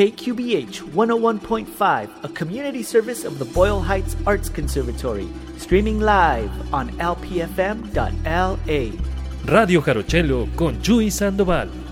KQBH 101.5, a community service of the Boyle Heights Arts Conservatory, streaming live on lpfm.la. Radio Jarochelo con Chuy Sandoval.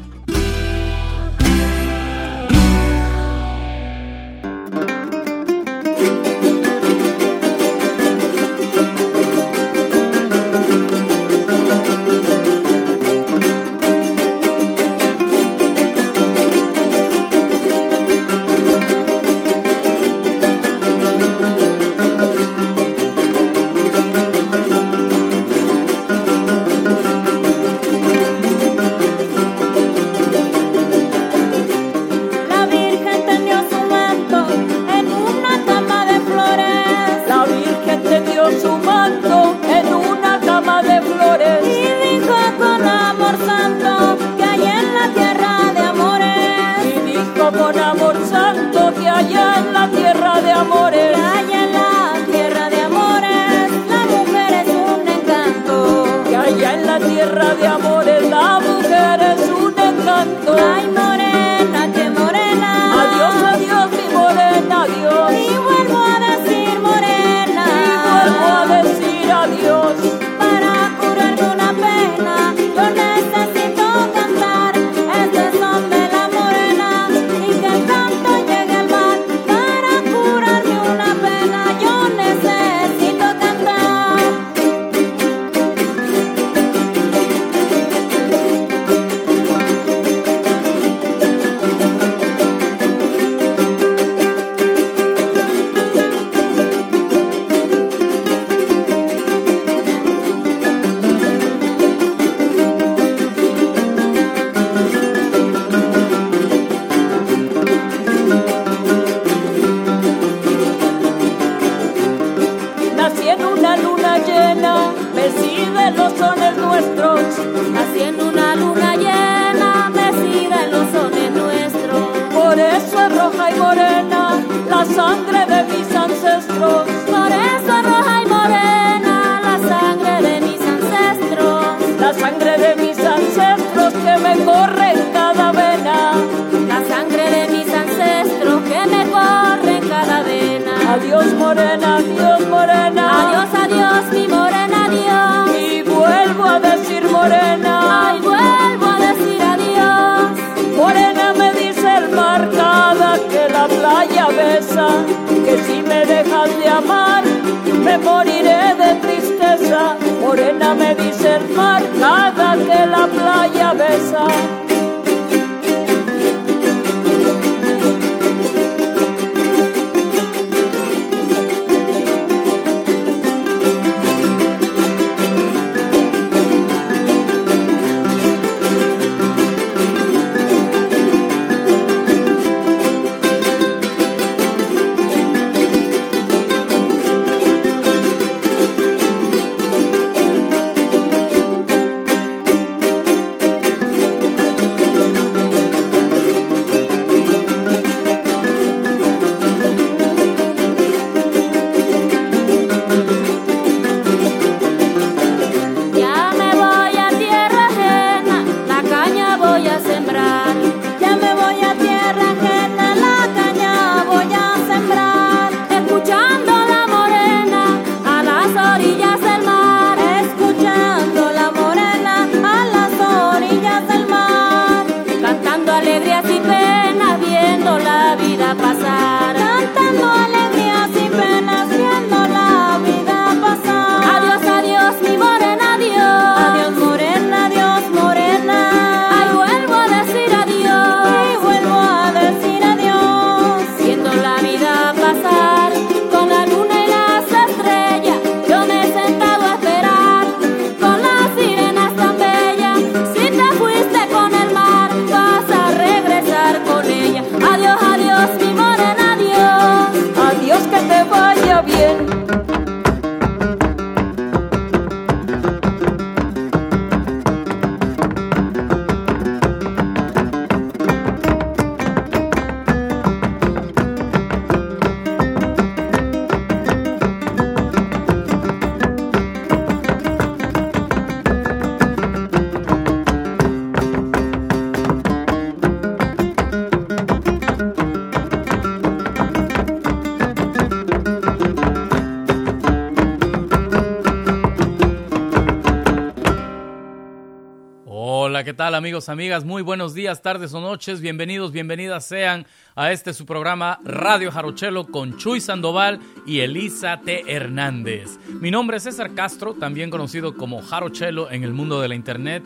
Amigos, amigas? Muy buenos días, tardes o noches. Bienvenidos, bienvenidas sean a este su programa Radio Jarochelo con Chuy Sandoval y Elisa T. Hernández. Mi nombre es César Castro, también conocido como Jarochelo en el mundo de la internet.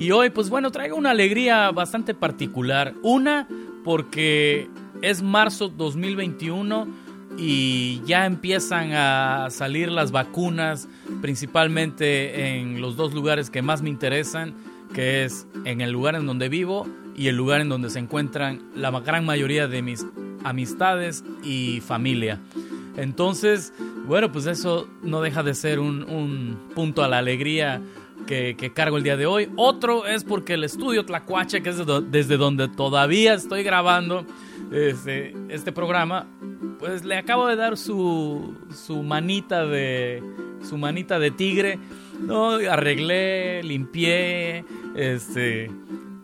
Y hoy, pues bueno, traigo una alegría bastante particular. Una, porque es marzo 2021 y ya empiezan a salir las vacunas, principalmente en los dos lugares que más me interesan que es en el lugar en donde vivo y el lugar en donde se encuentran la gran mayoría de mis amistades y familia. Entonces, bueno, pues eso no deja de ser un, punto a la alegría que, cargo el día de hoy. Otro es porque el estudio Tlacuache, que es desde donde todavía estoy grabando este, este programa, pues le acabo de dar su, su manita de su manita de tigre. No, arreglé, limpié, este,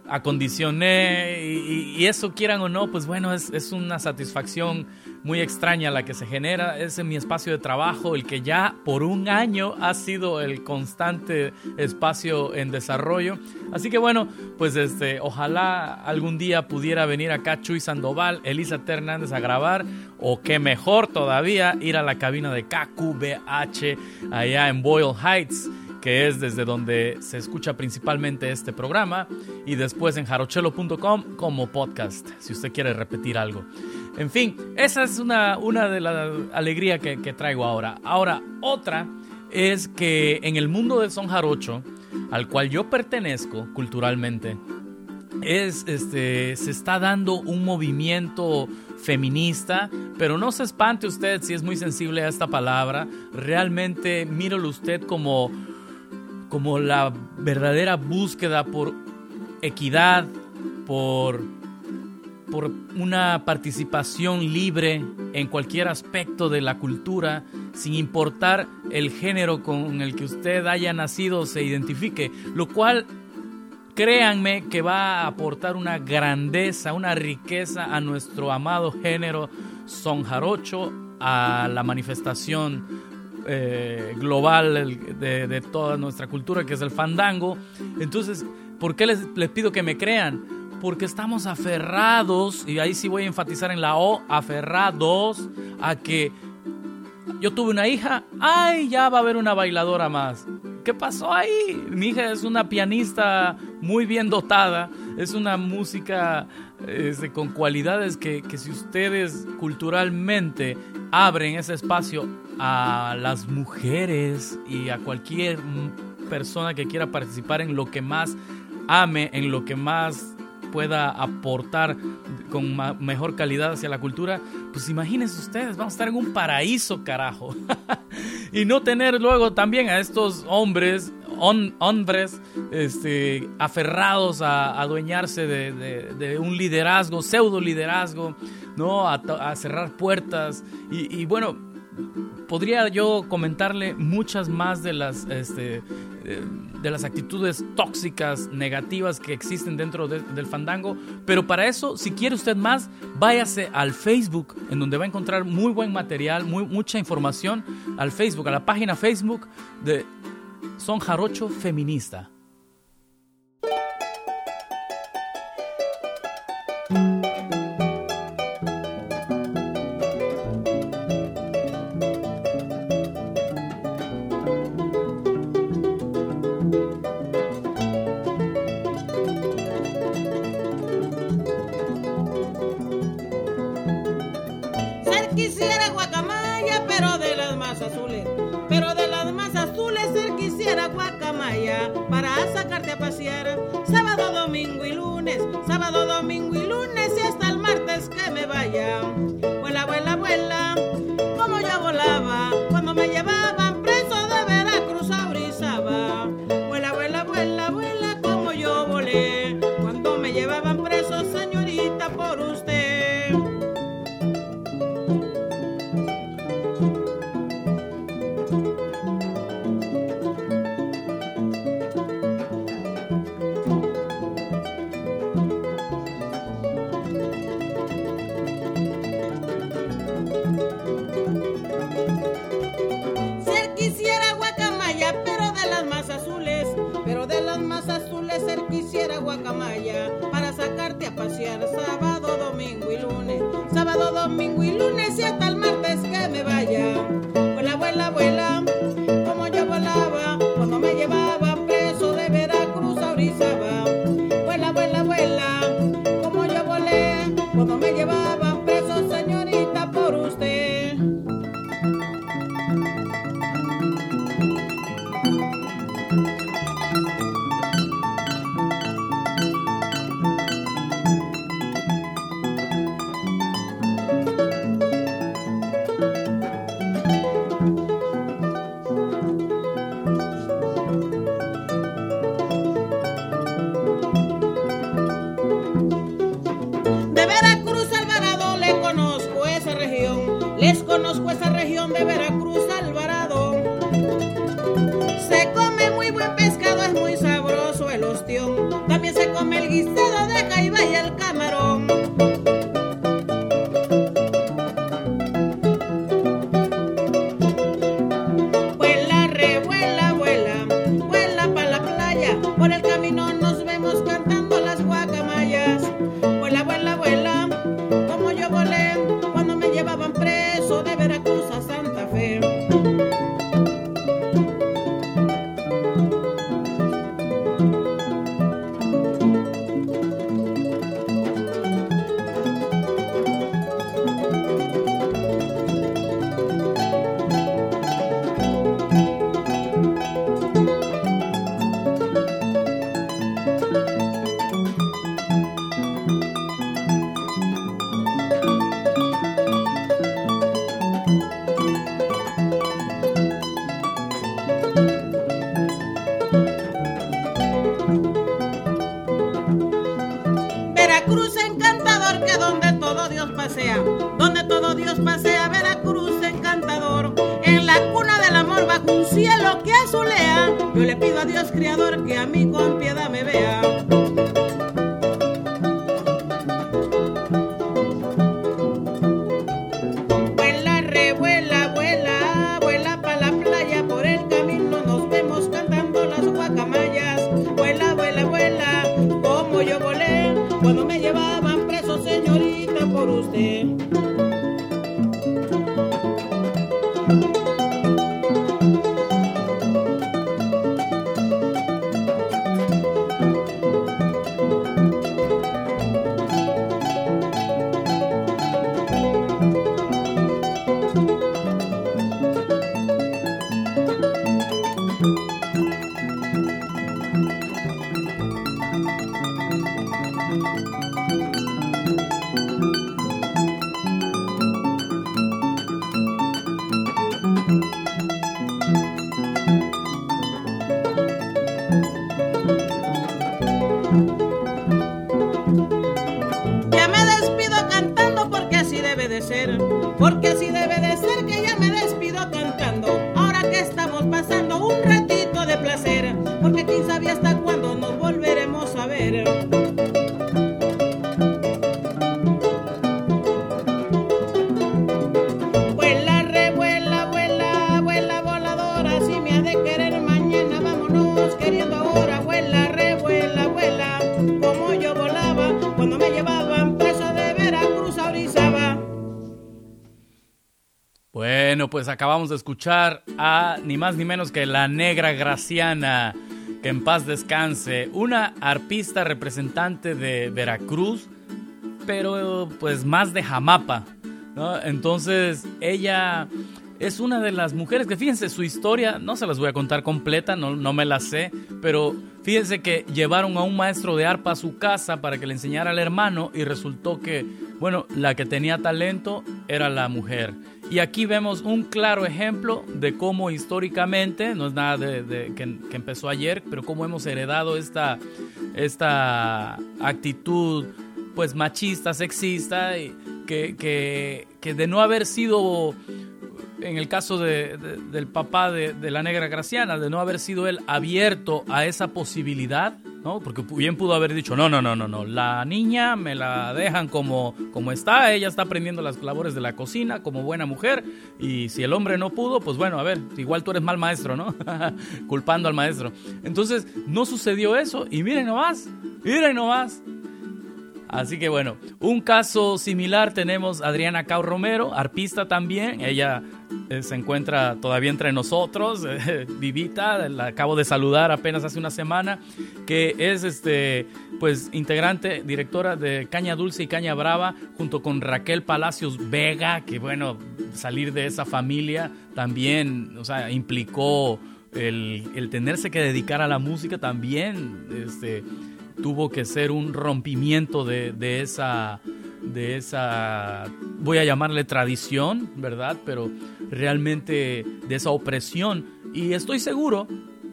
acondicioné y, eso quieran o no, pues bueno, es, es, una satisfacción muy extraña la que se genera. Es mi espacio de trabajo, el que ya por un año ha sido el constante espacio en desarrollo. Así que bueno, pues este, ojalá algún día pudiera venir acá Chuy Sandoval, Elisa T. Hernández a grabar, o que mejor todavía, ir a la cabina de KQBH allá en Boyle Heights que es desde donde se escucha principalmente este programa, y después en jarochelo.com como podcast, si usted quiere repetir algo. En fin, esa es una, una de las alegrías que, traigo ahora. Ahora, otra es que en el mundo del son jarocho, al cual yo pertenezco culturalmente, es, este, se está dando un movimiento feminista, pero no se espante usted si es muy sensible a esta palabra, realmente míralo usted como como la verdadera búsqueda por equidad, por, por una participación libre en cualquier aspecto de la cultura, sin importar el género con el que usted haya nacido o se identifique, lo cual créanme que va a aportar una grandeza, una riqueza a nuestro amado género son jarocho, a la manifestación eh, global de, toda nuestra cultura, que es el fandango. Entonces, ¿por qué les, pido que me crean? Porque estamos aferrados, y ahí sí voy a enfatizar en la O, aferrados a que yo tuve una hija, ay, ya va a haber una bailadora más. ¿Qué pasó ahí? Mi hija es una pianista muy bien dotada, es una música este, con cualidades que, que si ustedes culturalmente abren ese espacio a las mujeres y a cualquier persona que quiera participar en lo que más ame, en lo que más pueda aportar con mejor calidad hacia la cultura, pues imagínense ustedes, vamos a estar en un paraíso, carajo. y no tener luego también a estos hombres, hombres, este, aferrados a adueñarse de, un liderazgo, pseudo liderazgo, ¿no? A, cerrar puertas. y bueno, podría yo comentarle muchas más de las, este, eh, de las actitudes tóxicas, negativas que existen dentro del fandango, pero para eso, si quiere usted más, váyase al Facebook, en donde va a encontrar muy buen material, muy, mucha información, al Facebook, a la página Facebook de Son Jarocho Feminista. sábado, domingo. Acabamos de escuchar a ni más ni menos que la negra Graciana, que en paz descanse, una arpista representante de Veracruz, pero pues más de Jamapa. Entonces ella es una de las mujeres que fíjense su historia, no se las voy a contar completa, no, no me la sé, pero fíjense que llevaron a un maestro de arpa a su casa para que le enseñara al hermano y resultó que, bueno, la que tenía talento era la mujer. Y aquí vemos un claro ejemplo de cómo históricamente, no es nada de, que, empezó ayer, pero cómo hemos heredado esta, esta actitud pues machista, sexista, que, que, que de no haber sido, en el caso de- de- del papá de la negra Graciana, de no haber sido él abierto a esa posibilidad, ¿no? Porque bien pudo haber dicho, no, no, no, no, no, la niña me la dejan como, como está, ella está aprendiendo las labores de la cocina como buena mujer, y si el hombre no pudo, pues bueno, a ver, igual tú eres mal maestro, ¿no? Culpando al maestro. Entonces, no sucedió eso, y miren nomás, miren nomás. Así que bueno, un caso similar tenemos Adriana Cao Romero, arpista también. Ella eh, se encuentra todavía entre nosotros, eh, vivita, la acabo de saludar apenas hace una semana, que es este pues integrante, directora de Caña Dulce y Caña Brava, junto con Raquel Palacios Vega, que bueno, salir de esa familia también, o sea, implicó el, el tenerse que dedicar a la música también, este tuvo que ser un rompimiento de, de, esa, de esa, voy a llamarle tradición, ¿verdad? Pero realmente de esa opresión. Y estoy seguro,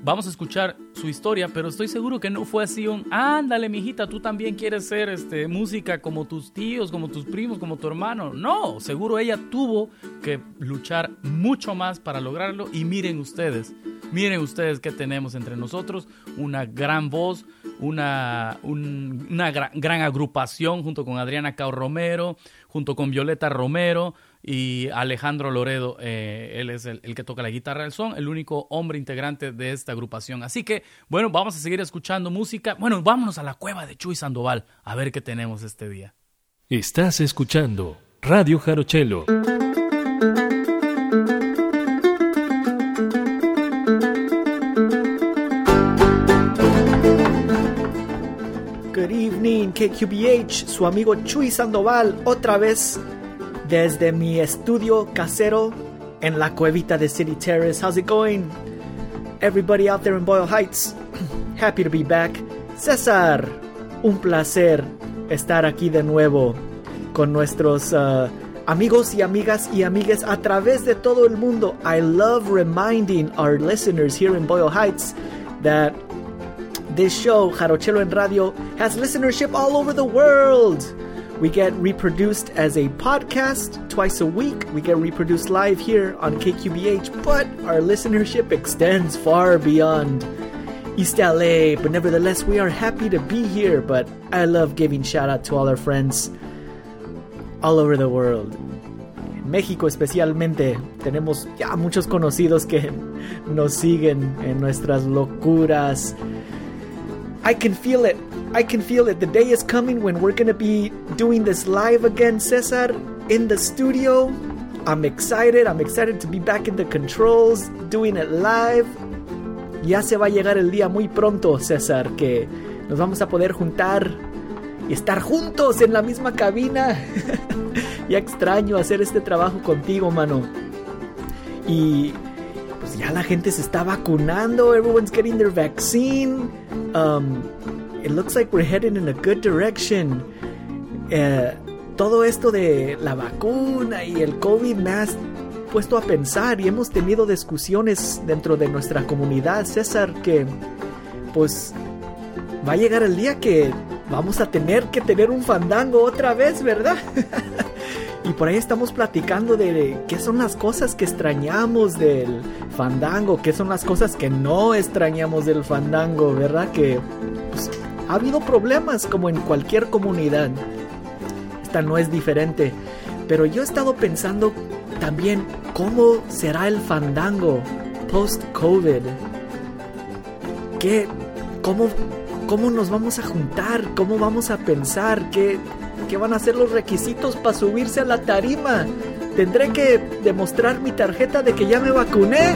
vamos a escuchar su historia, pero estoy seguro que no fue así un, ándale, mijita, tú también quieres ser este, música como tus tíos, como tus primos, como tu hermano. No, seguro ella tuvo que luchar mucho más para lograrlo. Y miren ustedes, miren ustedes que tenemos entre nosotros una gran voz, una, una gran, agrupación junto con Adriana Cao Romero, junto con Violeta Romero y Alejandro Loredo. Eh, él es el, que toca la guitarra del son, el único hombre integrante de esta agrupación. Así que, bueno, vamos a seguir escuchando música. Bueno, vámonos a la cueva de Chuy Sandoval a ver qué tenemos este día. Estás escuchando Radio Jarochelo. KQBH, su amigo Chuy Sandoval, otra vez desde mi estudio casero en la cuevita de City Terrace. How's it going? Everybody out there in Boyle Heights, happy to be back. César, un placer estar aquí de nuevo con nuestros uh, amigos y amigas y amigues a través de todo el mundo. I love reminding our listeners here in Boyle Heights that This show, Jarochelo en Radio, has listenership all over the world. We get reproduced as a podcast twice a week. We get reproduced live here on KQBH, but our listenership extends far beyond East LA. But nevertheless, we are happy to be here. But I love giving shout out to all our friends all over the world. México especialmente tenemos ya muchos conocidos que nos siguen en nuestras locuras I can feel it. I can feel it. The day is coming when we're to be doing this live again, Cesar, in the studio. I'm excited. I'm excited to be back in the controls, doing it live. Ya se va a llegar el día muy pronto, César, que nos vamos a poder juntar y estar juntos en la misma cabina. ya extraño hacer este trabajo contigo, mano. Y pues ya la gente se está vacunando. Everyone's getting their vaccine. Um, it looks like we're heading in a good direction. Eh, todo esto de la vacuna y el COVID me ha puesto a pensar y hemos tenido discusiones dentro de nuestra comunidad, César, que pues va a llegar el día que vamos a tener que tener un fandango otra vez, ¿verdad? y por ahí estamos platicando de qué son las cosas que extrañamos del fandango, qué son las cosas que no extrañamos del fandango, ¿verdad? Que pues, ha habido problemas como en cualquier comunidad. Esta no es diferente. Pero yo he estado pensando también cómo será el fandango post-COVID. ¿Qué, cómo, ¿Cómo nos vamos a juntar? ¿Cómo vamos a pensar? ¿Qué, qué van a ser los requisitos para subirse a la tarima? ¿Tendré que demostrar mi tarjeta de que ya me vacuné?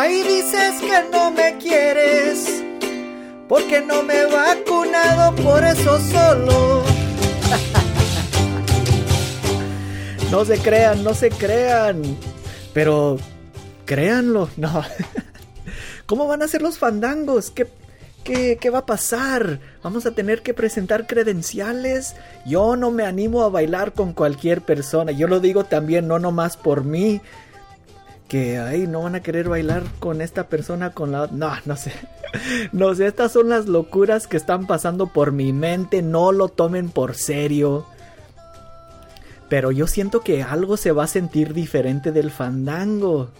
Ahí dices que no me quieres, porque no me he vacunado, por eso solo. no se crean, no se crean. Pero créanlo, no. ¿Cómo van a ser los fandangos? ¿Qué, qué, qué va a pasar? ¿Vamos a tener que presentar credenciales? Yo no me animo a bailar con cualquier persona. Yo lo digo también, no nomás por mí, que ay, no van a querer bailar con esta persona con la no, no sé. No sé, estas son las locuras que están pasando por mi mente, no lo tomen por serio. Pero yo siento que algo se va a sentir diferente del fandango.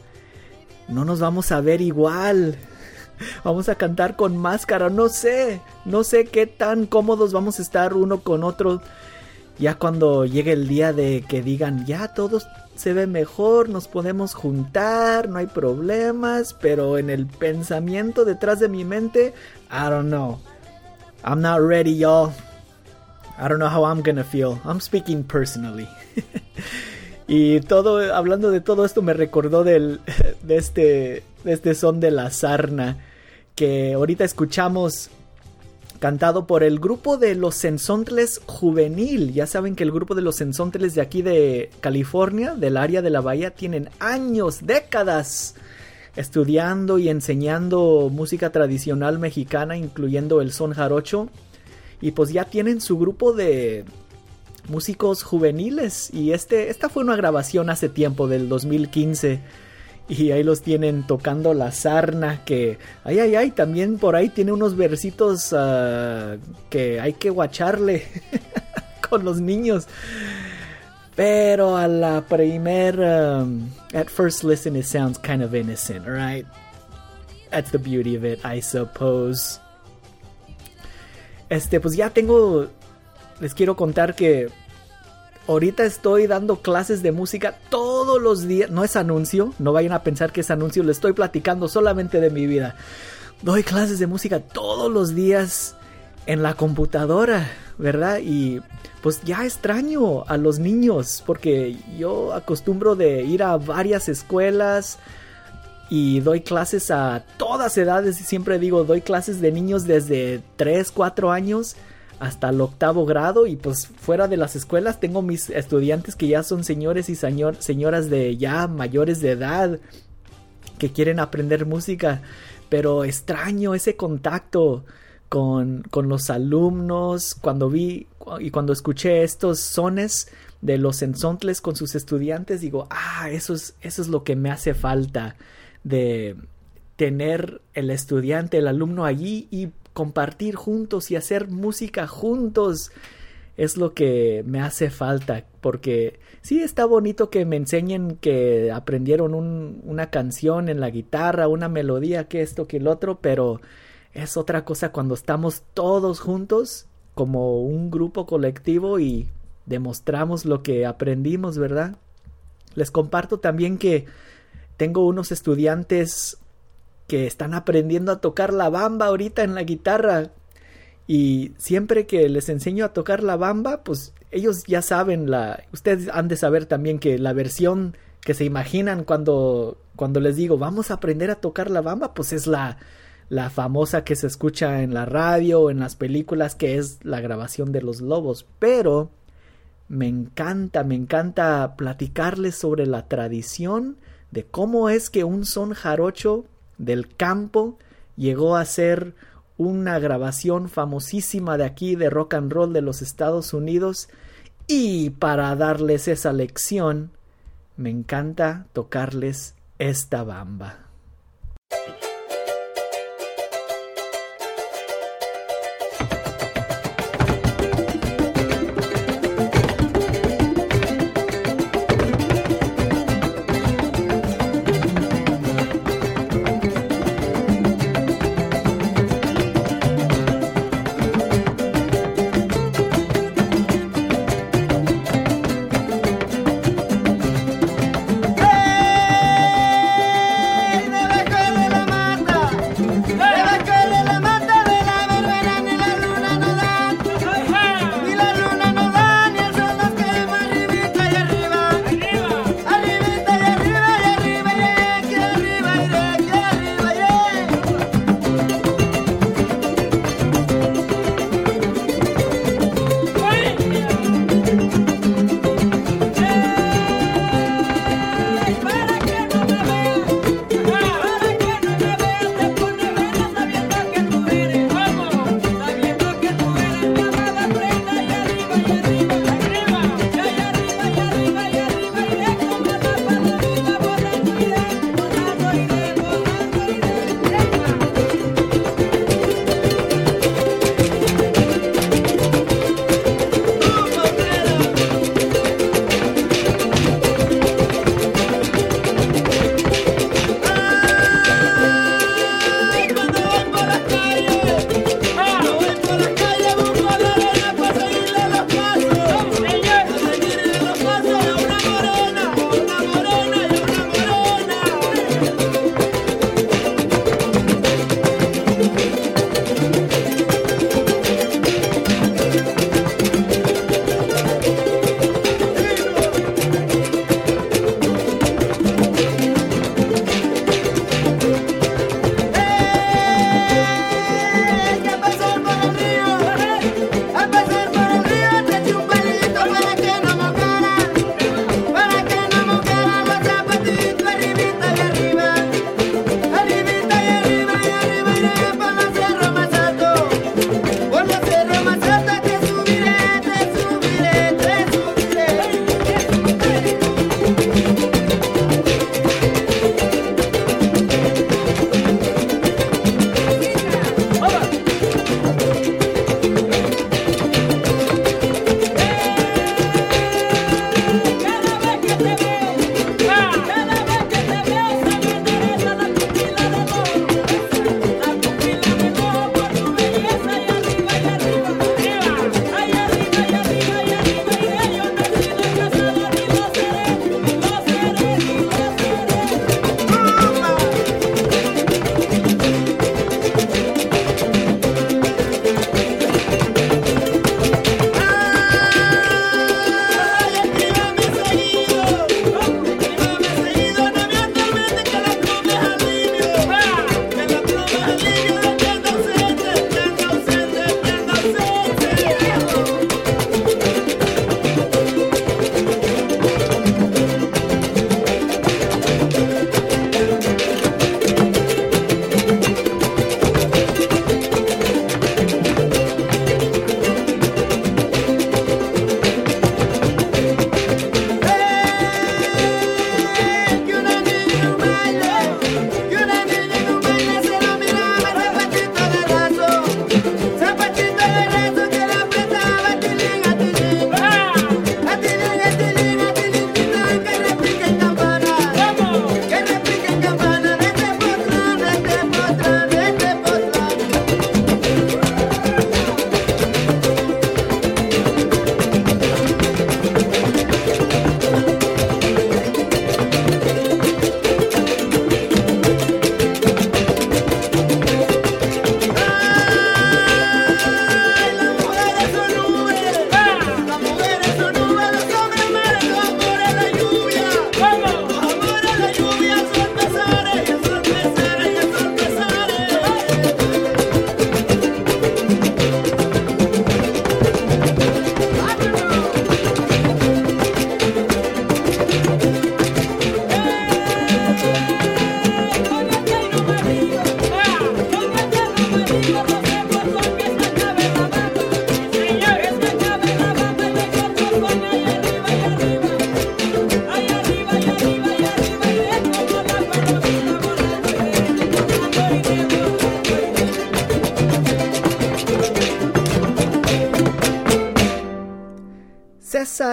No nos vamos a ver igual. Vamos a cantar con máscara, no sé, no sé qué tan cómodos vamos a estar uno con otro. Ya cuando llegue el día de que digan, ya todos se ve mejor, nos podemos juntar, no hay problemas, pero en el pensamiento detrás de mi mente, I don't know. I'm not ready, y'all. I don't know how I'm gonna feel. I'm speaking personally. y todo, hablando de todo esto, me recordó del, de, este, de este son de la sarna que ahorita escuchamos cantado por el grupo de los Sensontles Juvenil. Ya saben que el grupo de los Sensontles de aquí de California, del área de la bahía, tienen años, décadas estudiando y enseñando música tradicional mexicana, incluyendo el son jarocho. Y pues ya tienen su grupo de músicos juveniles. Y este, esta fue una grabación hace tiempo, del 2015 y ahí los tienen tocando la sarna que ay ay ay también por ahí tiene unos versitos uh, que hay que guacharle con los niños. Pero a la primer um, at first listen it sounds kind of innocent right that's the beauty of it I suppose. Este pues ya tengo les quiero contar que Ahorita estoy dando clases de música todos los días. No es anuncio, no vayan a pensar que es anuncio, le estoy platicando solamente de mi vida. Doy clases de música todos los días en la computadora, ¿verdad? Y pues ya extraño a los niños porque yo acostumbro de ir a varias escuelas y doy clases a todas edades y siempre digo, doy clases de niños desde 3, 4 años hasta el octavo grado y pues fuera de las escuelas tengo mis estudiantes que ya son señores y señoras de ya mayores de edad que quieren aprender música pero extraño ese contacto con, con los alumnos cuando vi y cuando escuché estos sones de los ensontles con sus estudiantes digo ah eso es, eso es lo que me hace falta de tener el estudiante el alumno allí y compartir juntos y hacer música juntos es lo que me hace falta porque sí está bonito que me enseñen que aprendieron una canción en la guitarra, una melodía, que esto, que el otro, pero es otra cosa cuando estamos todos juntos como un grupo colectivo y demostramos lo que aprendimos, ¿verdad? Les comparto también que tengo unos estudiantes que están aprendiendo a tocar la bamba ahorita en la guitarra. Y siempre que les enseño a tocar la bamba, pues ellos ya saben la. Ustedes han de saber también que la versión que se imaginan cuando, cuando les digo vamos a aprender a tocar la bamba, pues es la, la famosa que se escucha en la radio o en las películas, que es la grabación de los lobos. Pero me encanta, me encanta platicarles sobre la tradición de cómo es que un son jarocho del campo llegó a ser una grabación famosísima de aquí de rock and roll de los Estados Unidos y para darles esa lección me encanta tocarles esta bamba.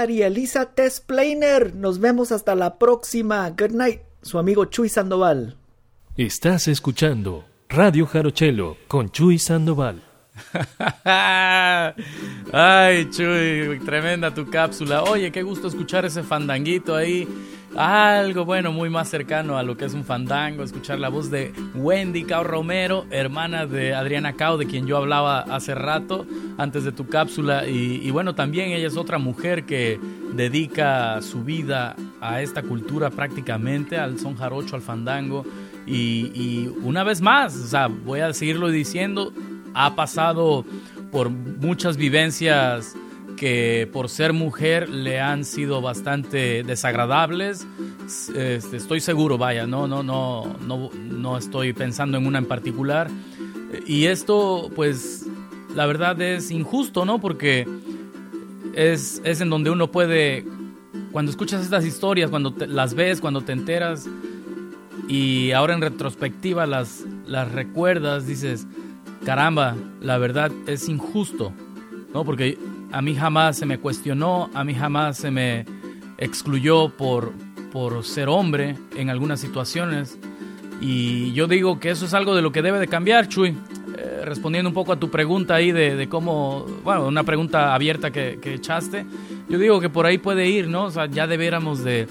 Y Elisa Tesplainer. Nos vemos hasta la próxima. Good night, su amigo Chuy Sandoval. Estás escuchando Radio Jarochelo con Chuy Sandoval. Ay, Chuy, tremenda tu cápsula. Oye, qué gusto escuchar ese fandanguito ahí. Algo bueno, muy más cercano a lo que es un fandango, escuchar la voz de Wendy Cao Romero, hermana de Adriana Cao, de quien yo hablaba hace rato, antes de tu cápsula. Y, bueno, también ella es otra mujer que dedica su vida a esta cultura prácticamente, al son jarocho, al fandango. Y, una vez más, o sea, voy a seguirlo diciendo, ha pasado por muchas vivencias que por ser mujer le han sido bastante desagradables. Este, estoy seguro, vaya, no, no, no, no, no estoy pensando en una en particular. Y esto, pues, la verdad es injusto, ¿no? Porque es, es en donde uno puede, cuando escuchas estas historias, cuando las ves, cuando te enteras y ahora en retrospectiva las, las recuerdas, dices, caramba, la verdad es injusto, ¿no? Porque a mí jamás se me cuestionó, a mí jamás se me excluyó por, por ser hombre en algunas situaciones. Y yo digo que eso es algo de lo que debe de cambiar, Chuy. Eh, respondiendo un poco a tu pregunta ahí de, cómo, bueno, una pregunta abierta que, echaste, yo digo que por ahí puede ir, ¿no? O sea, ya debiéramos de,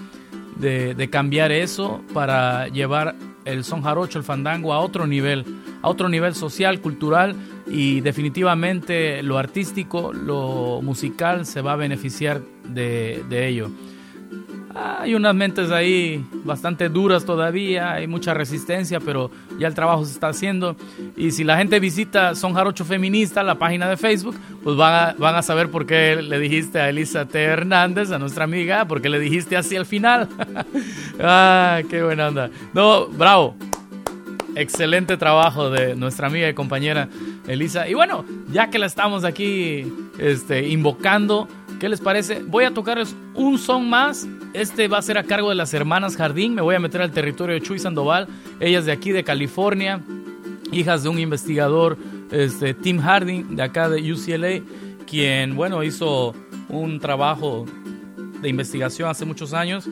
de cambiar eso para llevar el son jarocho, el fandango a otro nivel, a otro nivel social, cultural y definitivamente lo artístico, lo musical se va a beneficiar de, ello. Hay unas mentes ahí bastante duras todavía, hay mucha resistencia, pero ya el trabajo se está haciendo. Y si la gente visita Son Jarocho Feminista, la página de Facebook, pues van a, van a saber por qué le dijiste a Elisa T. Hernández, a nuestra amiga, porque le dijiste así al final. ah, qué buena onda. No, bravo. Excelente trabajo de nuestra amiga y compañera Elisa. Y bueno, ya que la estamos aquí este, invocando, ¿qué les parece? Voy a tocarles un son más. Este va a ser a cargo de las hermanas Jardín. Me voy a meter al territorio de Chuy Sandoval. Ellas de aquí de California, hijas de un investigador, este, Tim Harding, de acá de UCLA, quien, bueno, hizo un trabajo de investigación hace muchos años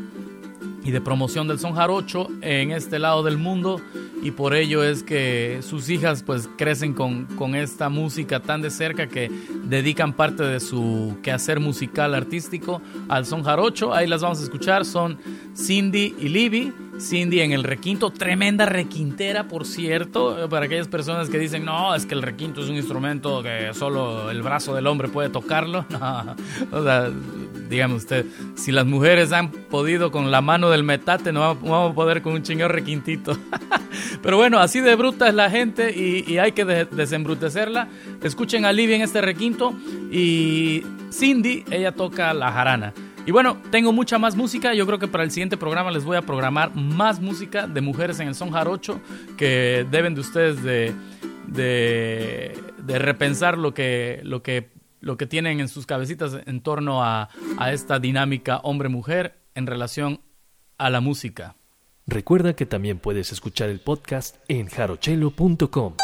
y de promoción del son jarocho en este lado del mundo y por ello es que sus hijas pues crecen con, con, esta música tan de cerca que dedican parte de su quehacer musical artístico al son jarocho. Ahí las vamos a escuchar, son Cindy y Libby. Cindy en el requinto, tremenda requintera, por cierto, para aquellas personas que dicen, no, es que el requinto es un instrumento que solo el brazo del hombre puede tocarlo. o sea, dígame usted, si las mujeres han podido con la mano del metate, no vamos a poder con un chingón requintito. Pero bueno, así de bruta es la gente y, hay que desembrutecerla. Escuchen a Livia en este requinto y Cindy, ella toca la jarana. Y bueno, tengo mucha más música. Yo creo que para el siguiente programa les voy a programar más música de mujeres en el son jarocho que deben de ustedes de, de, repensar lo que, lo, que, lo que tienen en sus cabecitas en torno a, a esta dinámica hombre-mujer en relación a la música. Recuerda que también puedes escuchar el podcast en jarochelo.com.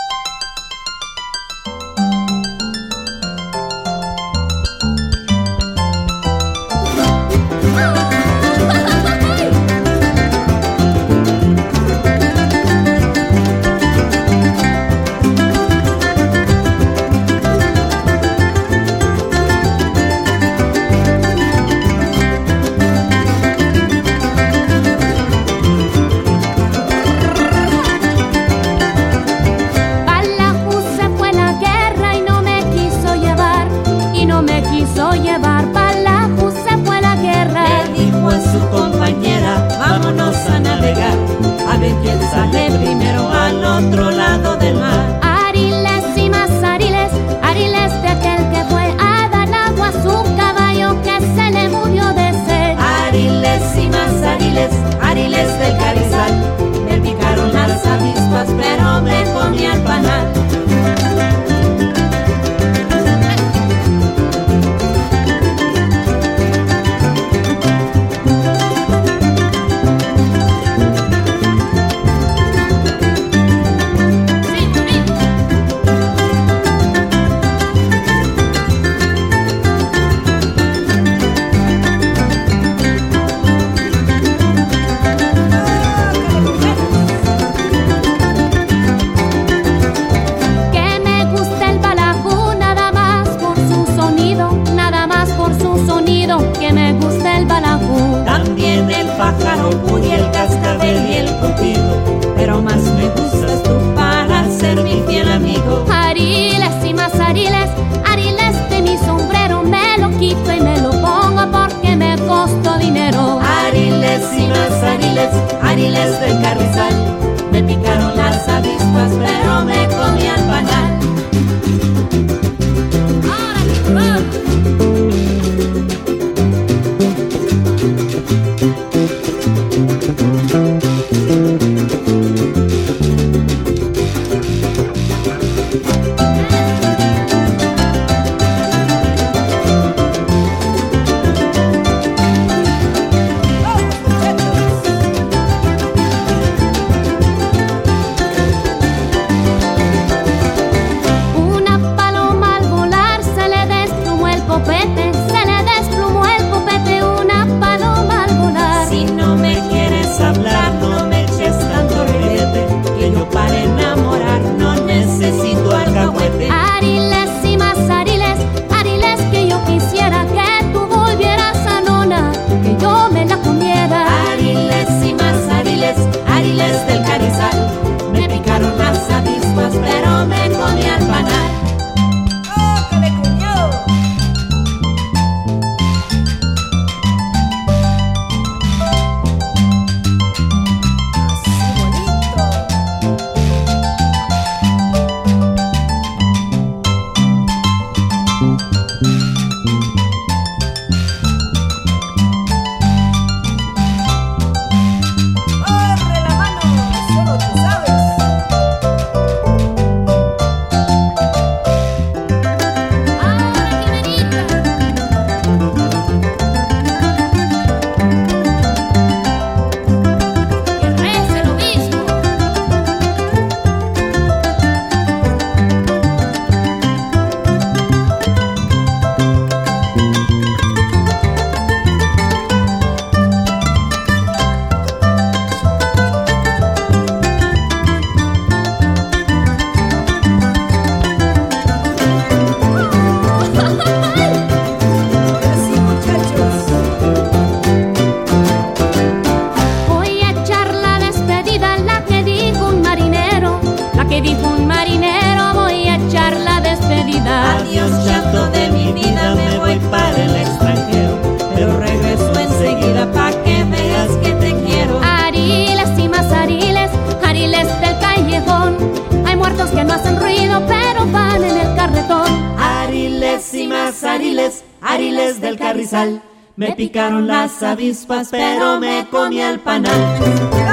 avispas, pero me comí el panal.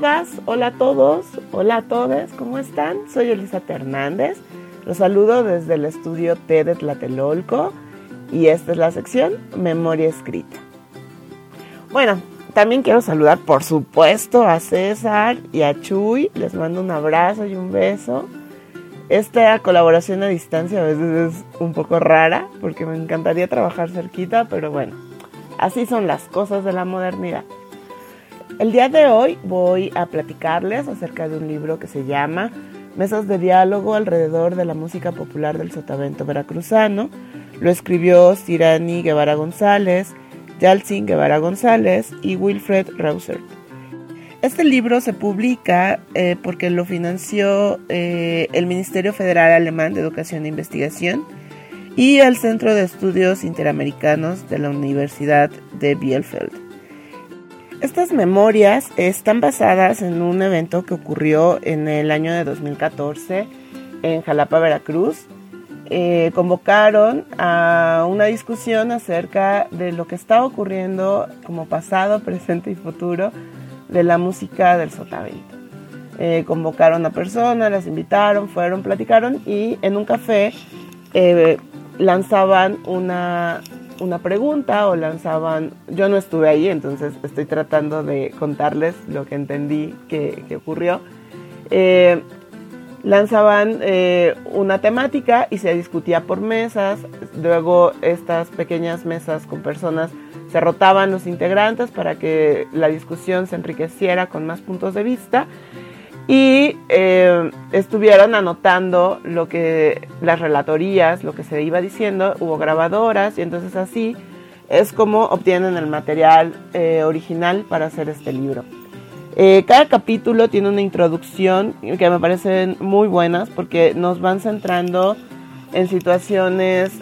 Todas, hola a todos, hola a todos, ¿cómo están? Soy Elisa Hernández. Los saludo desde el estudio T de Tlatelolco y esta es la sección Memoria Escrita. Bueno, también quiero saludar por supuesto a César y a Chuy. Les mando un abrazo y un beso. Esta colaboración a distancia a veces es un poco rara porque me encantaría trabajar cerquita, pero bueno, así son las cosas de la modernidad. El día de hoy voy a platicarles acerca de un libro que se llama Mesas de diálogo alrededor de la música popular del sotavento veracruzano. Lo escribió Cirani Guevara González, Yalcin Guevara González y Wilfred Rausert. Este libro se publica eh, porque lo financió eh, el Ministerio Federal Alemán de Educación e Investigación y el Centro de Estudios Interamericanos de la Universidad de Bielefeld. Estas memorias están basadas en un evento que ocurrió en el año de 2014 en Jalapa, Veracruz. Eh, convocaron a una discusión acerca de lo que está ocurriendo como pasado, presente y futuro de la música del sotavento. Eh, convocaron a personas, las invitaron, fueron, platicaron y en un café eh, lanzaban una, una pregunta o lanzaban, yo no estuve ahí, entonces estoy tratando de contarles lo que entendí que, ocurrió. Eh, lanzaban eh, una temática y se discutía por mesas, luego estas pequeñas mesas con personas se rotaban los integrantes para que la discusión se enriqueciera con más puntos de vista y eh, estuvieron anotando lo que las relatorías, lo que se iba diciendo, hubo grabadoras y entonces así es como obtienen el material eh, original para hacer este libro. Eh, cada capítulo tiene una introducción que me parecen muy buenas porque nos van centrando en situaciones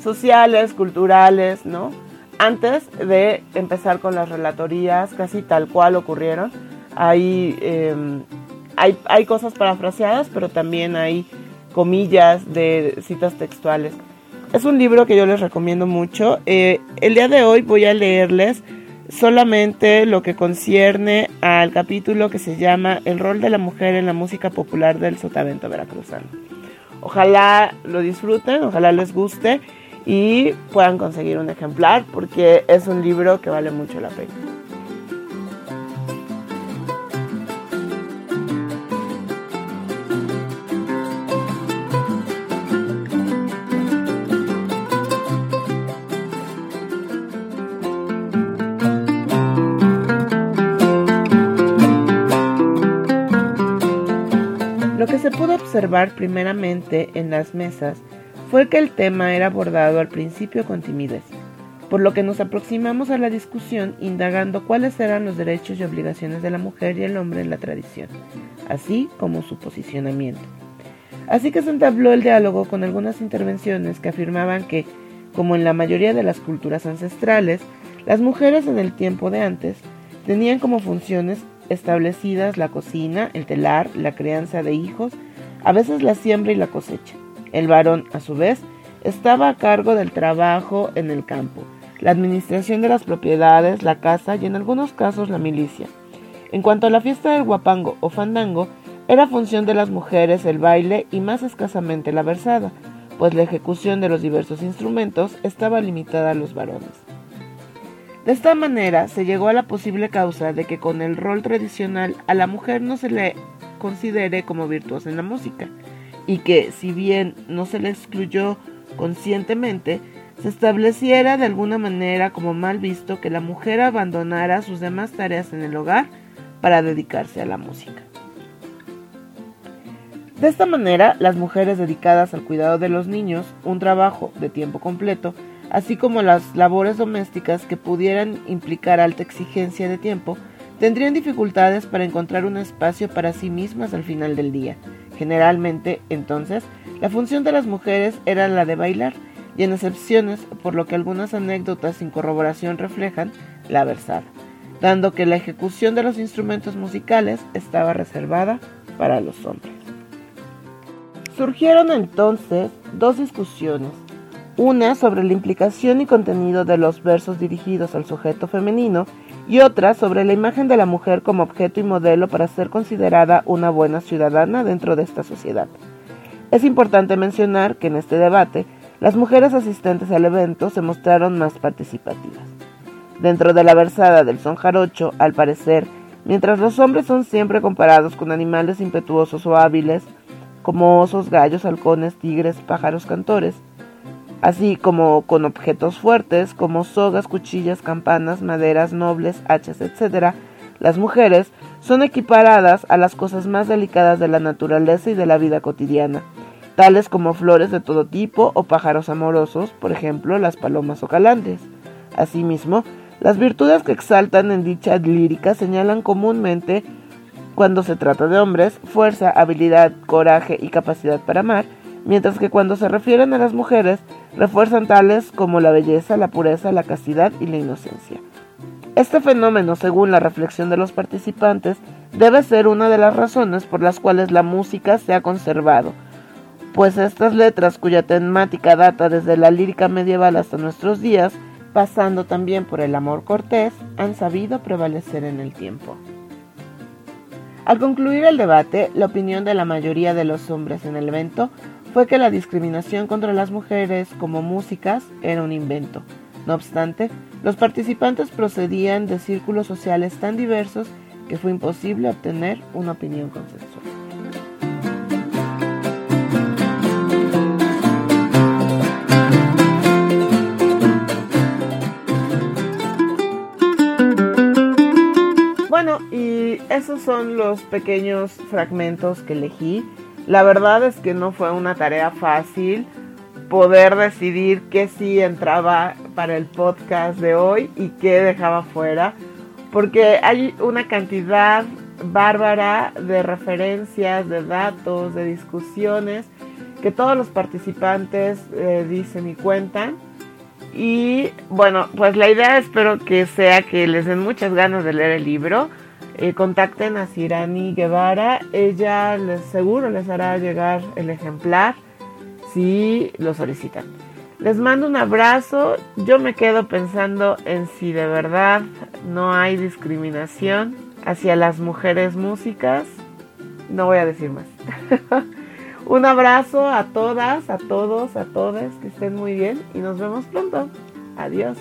sociales, culturales, ¿no? Antes de empezar con las relatorías, casi tal cual ocurrieron Em, hay, hay, cosas parafraseadas, pero también hay comillas de citas textuales. Es un libro que yo les recomiendo mucho. Eh, el día de hoy voy a leerles solamente lo que concierne al capítulo que se llama El rol de la mujer en la música popular del sotavento veracruzano. Ojalá lo disfruten, ojalá les guste y puedan conseguir un ejemplar porque es un libro que vale mucho la pena. Observar primeramente en las mesas fue que el tema era abordado al principio con timidez, por lo que nos aproximamos a la discusión indagando cuáles eran los derechos y obligaciones de la mujer y el hombre en la tradición, así como su posicionamiento. Así que se entabló el diálogo con algunas intervenciones que afirmaban que, como en la mayoría de las culturas ancestrales, las mujeres en el tiempo de antes tenían como funciones establecidas la cocina, el telar, la crianza de hijos, a veces la siembra y la cosecha. El varón, a su vez, estaba a cargo del trabajo en el campo, la administración de las propiedades, la casa y en algunos casos la milicia. En cuanto a la fiesta del guapango o fandango, era función de las mujeres el baile y más escasamente la versada, pues la ejecución de los diversos instrumentos estaba limitada a los varones. De esta manera se llegó a la posible causa de que con el rol tradicional a la mujer no se le considere como virtuosa en la música y que si bien no se le excluyó conscientemente, se estableciera de alguna manera como mal visto que la mujer abandonara sus demás tareas en el hogar para dedicarse a la música. De esta manera, las mujeres dedicadas al cuidado de los niños, un trabajo de tiempo completo, así como las labores domésticas que pudieran implicar alta exigencia de tiempo, tendrían dificultades para encontrar un espacio para sí mismas al final del día. Generalmente, entonces, la función de las mujeres era la de bailar, y en excepciones, por lo que algunas anécdotas sin corroboración reflejan, la versada, dando que la ejecución de los instrumentos musicales estaba reservada para los hombres. Surgieron entonces dos discusiones una sobre la implicación y contenido de los versos dirigidos al sujeto femenino y otra sobre la imagen de la mujer como objeto y modelo para ser considerada una buena ciudadana dentro de esta sociedad. Es importante mencionar que en este debate las mujeres asistentes al evento se mostraron más participativas. Dentro de la versada del son jarocho, al parecer, mientras los hombres son siempre comparados con animales impetuosos o hábiles, como osos, gallos, halcones, tigres, pájaros, cantores, así como con objetos fuertes como sogas, cuchillas, campanas, maderas, nobles, hachas, etc., las mujeres son equiparadas a las cosas más delicadas de la naturaleza y de la vida cotidiana, tales como flores de todo tipo o pájaros amorosos, por ejemplo las palomas o calandres. Asimismo, las virtudes que exaltan en dicha lírica señalan comúnmente, cuando se trata de hombres, fuerza, habilidad, coraje y capacidad para amar, mientras que cuando se refieren a las mujeres refuerzan tales como la belleza, la pureza, la castidad y la inocencia. Este fenómeno, según la reflexión de los participantes, debe ser una de las razones por las cuales la música se ha conservado, pues estas letras cuya temática data desde la lírica medieval hasta nuestros días, pasando también por el amor cortés, han sabido prevalecer en el tiempo. Al concluir el debate, la opinión de la mayoría de los hombres en el evento fue que la discriminación contra las mujeres como músicas era un invento. No obstante, los participantes procedían de círculos sociales tan diversos que fue imposible obtener una opinión consensual. Bueno, y esos son los pequeños fragmentos que elegí. La verdad es que no fue una tarea fácil poder decidir qué sí entraba para el podcast de hoy y qué dejaba fuera, porque hay una cantidad bárbara de referencias, de datos, de discusiones que todos los participantes eh, dicen y cuentan. Y bueno, pues la idea espero que sea que les den muchas ganas de leer el libro. Eh, contacten a Sirani Guevara, ella les, seguro les hará llegar el ejemplar si lo solicitan. Les mando un abrazo, yo me quedo pensando en si de verdad no hay discriminación hacia las mujeres músicas. No voy a decir más. Un abrazo a todas, a todos, a todas, que estén muy bien y nos vemos pronto. Adiós.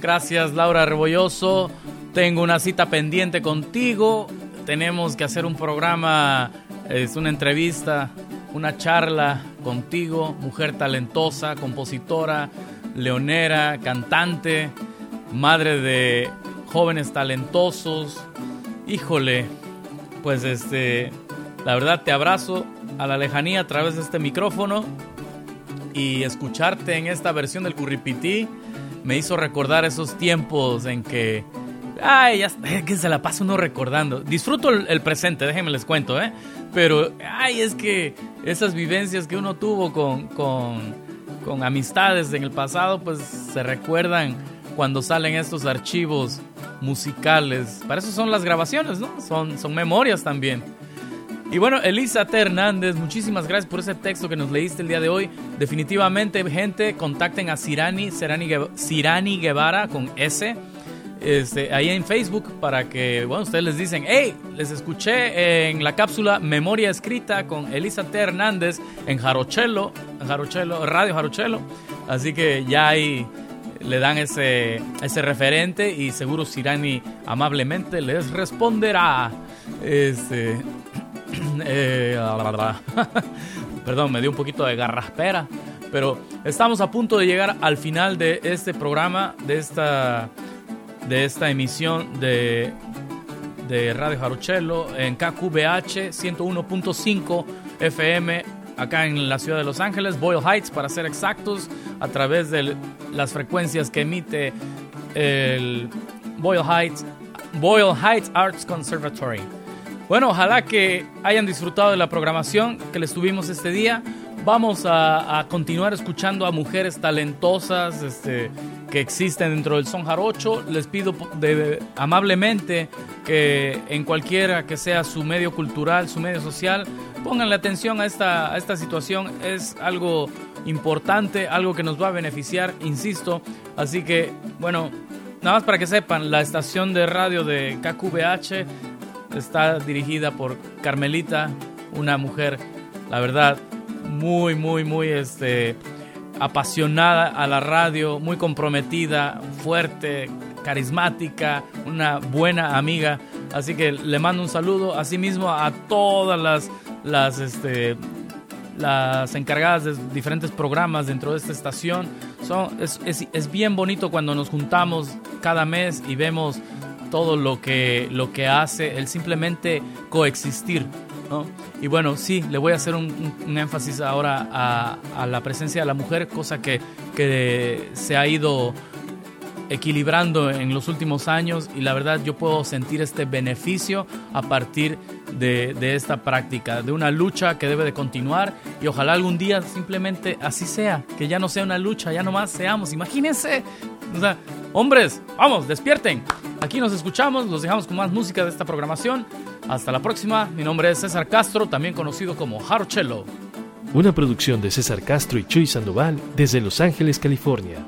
Gracias Laura Rebolloso. Tengo una cita pendiente contigo. Tenemos que hacer un programa, es una entrevista, una charla contigo, mujer talentosa, compositora, leonera, cantante, madre de jóvenes talentosos. Híjole, pues este, la verdad te abrazo a la lejanía a través de este micrófono y escucharte en esta versión del Curripití me hizo recordar esos tiempos en que ay, ya que se la pasa uno recordando. Disfruto el, presente, déjenme les cuento, ¿eh? Pero, ay, es que esas vivencias que uno tuvo con, con, con amistades en el pasado, pues se recuerdan cuando salen estos archivos musicales. Para eso son las grabaciones, ¿no? Son, son memorias también. Y bueno, Elisa T. Hernández, muchísimas gracias por ese texto que nos leíste el día de hoy. Definitivamente, gente, contacten a Cirani, Cirani, Guevara con S. Este, ahí en Facebook para que, bueno, ustedes les dicen, hey, les escuché en la cápsula Memoria Escrita con Elisa T. Hernández en Jarochelo, en Jarochelo, Radio Jarochelo. Así que ya ahí le dan ese, ese referente y seguro Cirani amablemente les responderá. Este, eh, perdón, me dio un poquito de garraspera. Pero estamos a punto de llegar al final de este programa, de esta, de esta emisión de, de Radio Jarochelo en KQBH 101.5 FM acá en la ciudad de Los Ángeles, Boyle Heights para ser exactos, a través de las frecuencias que emite el Boyle Heights, Boyle Heights Arts Conservatory. Bueno, ojalá que hayan disfrutado de la programación que les tuvimos este día. Vamos a, continuar escuchando a mujeres talentosas este, que existen dentro del son jarocho. Les pido amablemente que en cualquiera que sea su medio cultural, su medio social, pónganle atención a esta, a esta situación. Es algo importante, algo que nos va a beneficiar, insisto. Así que, bueno, nada más para que sepan, la estación de radio de KQBH Está dirigida por Carmelita, una mujer, la verdad, muy, muy, muy este, apasionada a la radio, muy comprometida, fuerte, carismática, una buena amiga. Así que le mando un saludo, asimismo a todas las, las, este, las encargadas de diferentes programas dentro de esta estación. Son, es, es, es bien bonito cuando nos juntamos cada mes y vemos todo lo que, lo que hace el simplemente coexistir. Y bueno, sí, le voy a hacer un, énfasis ahora a, la presencia de la mujer, cosa que, que se ha ido equilibrando en los últimos años y la verdad yo puedo sentir este beneficio a partir de, de, esta práctica, de una lucha que debe de continuar y ojalá algún día simplemente así sea, que ya no sea una lucha, ya nomás seamos, imagínense, o sea, hombres, vamos, despierten. Aquí nos escuchamos, los dejamos con más música de esta programación. Hasta la próxima. Mi nombre es César Castro, también conocido como Jarochelo. Una producción de César Castro y Chuy Sandoval desde Los Ángeles, California.